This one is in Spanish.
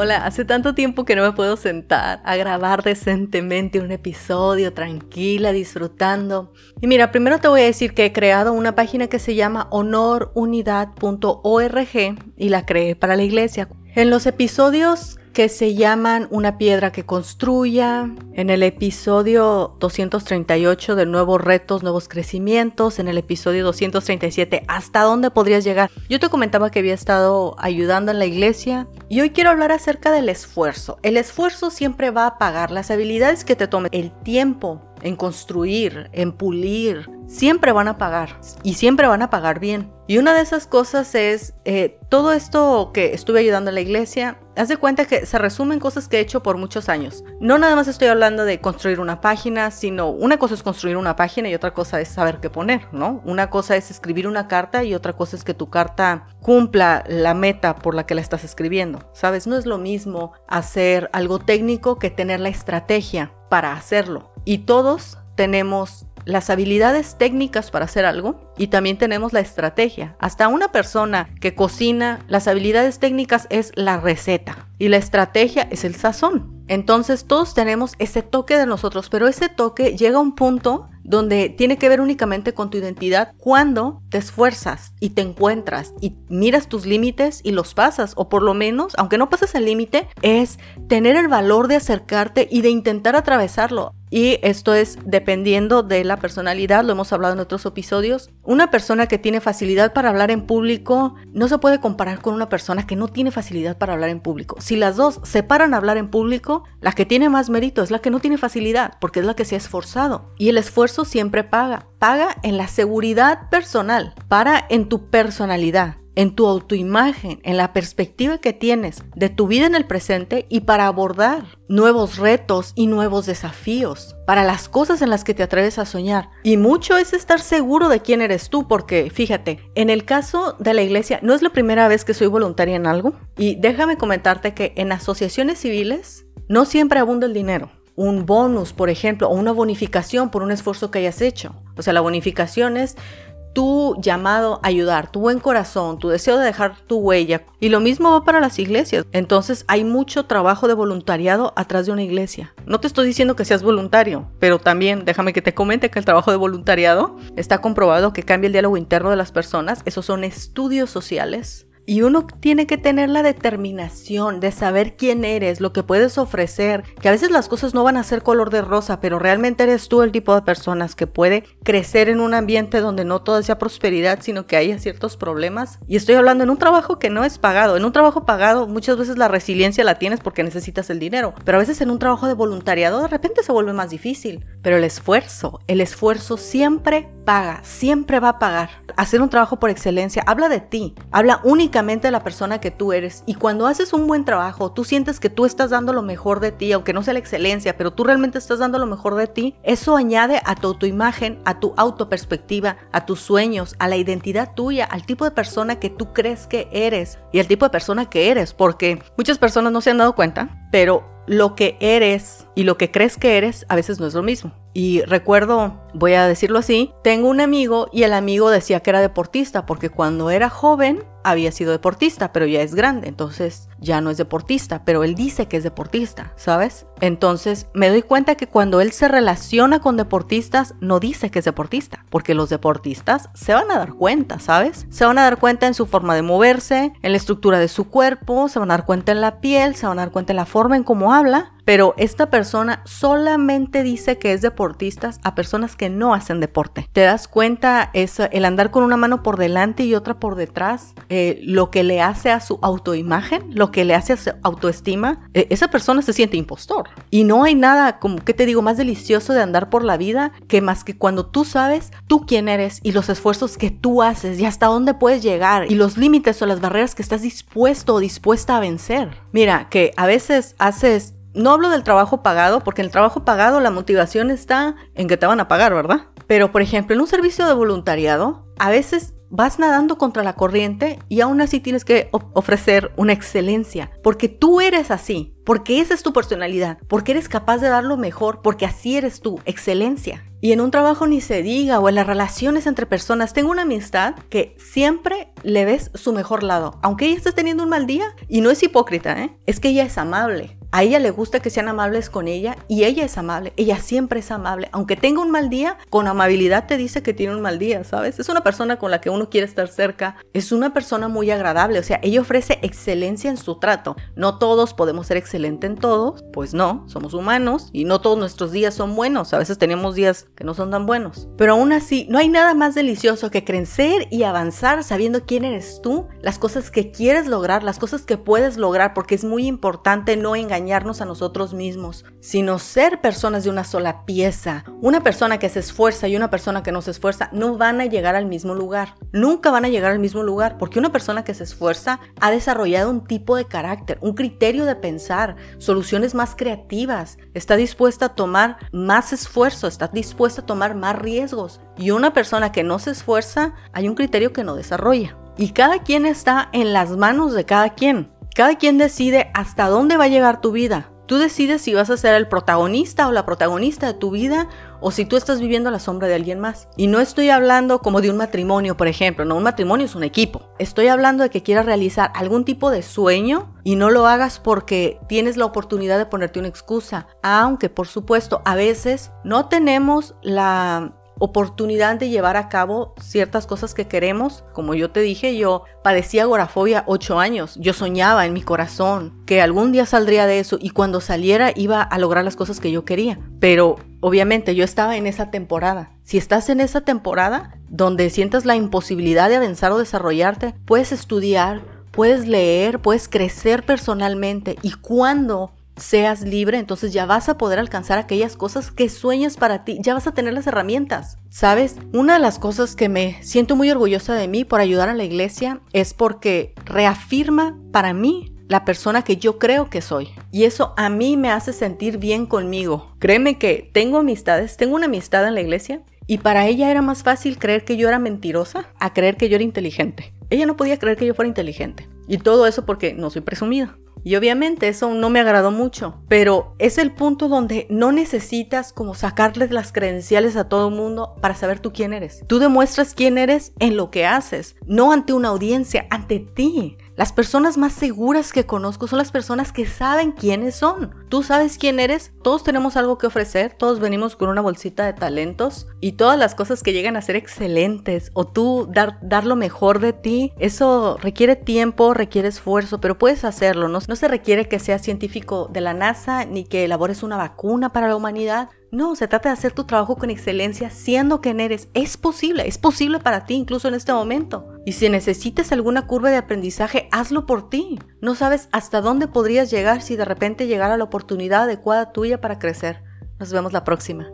Hola, hace tanto tiempo que no me puedo sentar a grabar decentemente un episodio tranquila, disfrutando. Y mira, primero te voy a decir que he creado una página que se llama honorunidad.org y la creé para la iglesia. En los episodios que se llaman Una piedra que construya, en el episodio 238 de Nuevos Retos, Nuevos Crecimientos, en el episodio 237 ¿Hasta dónde podrías llegar? Yo te comentaba que había estado ayudando en la iglesia y hoy quiero hablar acerca del esfuerzo. El esfuerzo siempre va a pagar las habilidades que te tome, el tiempo en construir, en pulir, siempre van a pagar y siempre van a pagar bien. Y una de esas cosas es eh, todo esto que estuve ayudando en la iglesia. Haz de cuenta que se resumen cosas que he hecho por muchos años. No nada más estoy hablando de construir una página, sino una cosa es construir una página y otra cosa es saber qué poner, ¿no? Una cosa es escribir una carta y otra cosa es que tu carta cumpla la meta por la que la estás escribiendo. ¿Sabes? No es lo mismo hacer algo técnico que tener la estrategia para hacerlo. Y todos tenemos las habilidades técnicas para hacer algo y también tenemos la estrategia. Hasta una persona que cocina, las habilidades técnicas es la receta y la estrategia es el sazón. Entonces todos tenemos ese toque de nosotros, pero ese toque llega a un punto donde tiene que ver únicamente con tu identidad cuando te esfuerzas y te encuentras y miras tus límites y los pasas, o por lo menos, aunque no pases el límite, es tener el valor de acercarte y de intentar atravesarlo. Y esto es dependiendo de la personalidad, lo hemos hablado en otros episodios. Una persona que tiene facilidad para hablar en público no se puede comparar con una persona que no tiene facilidad para hablar en público. Si las dos se paran a hablar en público, la que tiene más mérito es la que no tiene facilidad, porque es la que se ha esforzado. Y el esfuerzo siempre paga. Paga en la seguridad personal, para en tu personalidad en tu autoimagen, en la perspectiva que tienes de tu vida en el presente y para abordar nuevos retos y nuevos desafíos, para las cosas en las que te atreves a soñar. Y mucho es estar seguro de quién eres tú, porque fíjate, en el caso de la iglesia, no es la primera vez que soy voluntaria en algo. Y déjame comentarte que en asociaciones civiles no siempre abunda el dinero un bonus, por ejemplo, o una bonificación por un esfuerzo que hayas hecho. O sea, la bonificación es tu llamado a ayudar, tu buen corazón, tu deseo de dejar tu huella. Y lo mismo va para las iglesias. Entonces hay mucho trabajo de voluntariado atrás de una iglesia. No te estoy diciendo que seas voluntario, pero también déjame que te comente que el trabajo de voluntariado está comprobado que cambia el diálogo interno de las personas. Esos son estudios sociales y uno tiene que tener la determinación de saber quién eres, lo que puedes ofrecer, que a veces las cosas no van a ser color de rosa, pero realmente eres tú el tipo de personas que puede crecer en un ambiente donde no todo sea prosperidad, sino que haya ciertos problemas. Y estoy hablando en un trabajo que no es pagado. En un trabajo pagado muchas veces la resiliencia la tienes porque necesitas el dinero, pero a veces en un trabajo de voluntariado de repente se vuelve más difícil. Pero el esfuerzo, el esfuerzo siempre paga, siempre va a pagar. Hacer un trabajo por excelencia habla de ti, habla únicamente la persona que tú eres. Y cuando haces un buen trabajo, tú sientes que tú estás dando lo mejor de ti, aunque no sea la excelencia, pero tú realmente estás dando lo mejor de ti, eso añade a tu autoimagen, a tu autoperspectiva, a tus sueños, a la identidad tuya, al tipo de persona que tú crees que eres y al tipo de persona que eres, porque muchas personas no se han dado cuenta, pero lo que eres y lo que crees que eres a veces no es lo mismo. Y recuerdo, voy a decirlo así, tengo un amigo y el amigo decía que era deportista porque cuando era joven había sido deportista, pero ya es grande, entonces ya no es deportista, pero él dice que es deportista, ¿sabes? Entonces me doy cuenta que cuando él se relaciona con deportistas, no dice que es deportista, porque los deportistas se van a dar cuenta, ¿sabes? Se van a dar cuenta en su forma de moverse, en la estructura de su cuerpo, se van a dar cuenta en la piel, se van a dar cuenta en la forma en cómo habla, pero esta persona solamente dice que es deportista a personas que no hacen deporte. ¿Te das cuenta? Es el andar con una mano por delante y otra por detrás, eh, lo que le hace a su autoimagen, lo que le hace a su autoestima. Eh, esa persona se siente impostor. Y no hay nada, como que te digo, más delicioso de andar por la vida que más que cuando tú sabes tú quién eres y los esfuerzos que tú haces y hasta dónde puedes llegar y los límites o las barreras que estás dispuesto o dispuesta a vencer. Mira, que a veces haces no hablo del trabajo pagado, porque en el trabajo pagado la motivación está en que te van a pagar, ¿verdad? Pero, por ejemplo, en un servicio de voluntariado, a veces vas nadando contra la corriente y aún así tienes que ofrecer una excelencia, porque tú eres así, porque esa es tu personalidad, porque eres capaz de dar lo mejor, porque así eres tú, excelencia. Y en un trabajo ni se diga, o en las relaciones entre personas, tengo una amistad que siempre le ves su mejor lado. Aunque ella esté teniendo un mal día, y no es hipócrita, ¿eh? es que ella es amable. A ella le gusta que sean amables con ella y ella es amable. Ella siempre es amable. Aunque tenga un mal día, con amabilidad te dice que tiene un mal día, ¿sabes? Es una persona con la que uno quiere estar cerca. Es una persona muy agradable. O sea, ella ofrece excelencia en su trato. No todos podemos ser excelentes en todos. Pues no, somos humanos y no todos nuestros días son buenos. A veces tenemos días que no son tan buenos. Pero aún así, no hay nada más delicioso que crecer y avanzar sabiendo quién eres tú, las cosas que quieres lograr, las cosas que puedes lograr, porque es muy importante no engañar a nosotros mismos, sino ser personas de una sola pieza. Una persona que se esfuerza y una persona que no se esfuerza no van a llegar al mismo lugar. Nunca van a llegar al mismo lugar porque una persona que se esfuerza ha desarrollado un tipo de carácter, un criterio de pensar, soluciones más creativas, está dispuesta a tomar más esfuerzo, está dispuesta a tomar más riesgos. Y una persona que no se esfuerza, hay un criterio que no desarrolla. Y cada quien está en las manos de cada quien. Cada quien decide hasta dónde va a llegar tu vida. Tú decides si vas a ser el protagonista o la protagonista de tu vida o si tú estás viviendo la sombra de alguien más. Y no estoy hablando como de un matrimonio, por ejemplo, no, un matrimonio es un equipo. Estoy hablando de que quieras realizar algún tipo de sueño y no lo hagas porque tienes la oportunidad de ponerte una excusa. Aunque, por supuesto, a veces no tenemos la oportunidad de llevar a cabo ciertas cosas que queremos. Como yo te dije, yo padecía agorafobia ocho años. Yo soñaba en mi corazón que algún día saldría de eso y cuando saliera iba a lograr las cosas que yo quería. Pero obviamente yo estaba en esa temporada. Si estás en esa temporada donde sientas la imposibilidad de avanzar o desarrollarte, puedes estudiar, puedes leer, puedes crecer personalmente y cuando seas libre, entonces ya vas a poder alcanzar aquellas cosas que sueñas para ti, ya vas a tener las herramientas. ¿Sabes? Una de las cosas que me siento muy orgullosa de mí por ayudar a la iglesia es porque reafirma para mí la persona que yo creo que soy. Y eso a mí me hace sentir bien conmigo. Créeme que tengo amistades, tengo una amistad en la iglesia y para ella era más fácil creer que yo era mentirosa a creer que yo era inteligente. Ella no podía creer que yo fuera inteligente. Y todo eso porque no soy presumida. Y obviamente eso no me agradó mucho, pero es el punto donde no necesitas como sacarles las credenciales a todo el mundo para saber tú quién eres. Tú demuestras quién eres en lo que haces, no ante una audiencia, ante ti. Las personas más seguras que conozco son las personas que saben quiénes son. Tú sabes quién eres, todos tenemos algo que ofrecer, todos venimos con una bolsita de talentos y todas las cosas que llegan a ser excelentes o tú dar, dar lo mejor de ti, eso requiere tiempo, requiere esfuerzo, pero puedes hacerlo. No, no se requiere que seas científico de la NASA ni que elabores una vacuna para la humanidad. No, se trata de hacer tu trabajo con excelencia siendo quien eres. Es posible, es posible para ti incluso en este momento. Y si necesitas alguna curva de aprendizaje, hazlo por ti. No sabes hasta dónde podrías llegar si de repente llegara la oportunidad adecuada tuya para crecer. Nos vemos la próxima.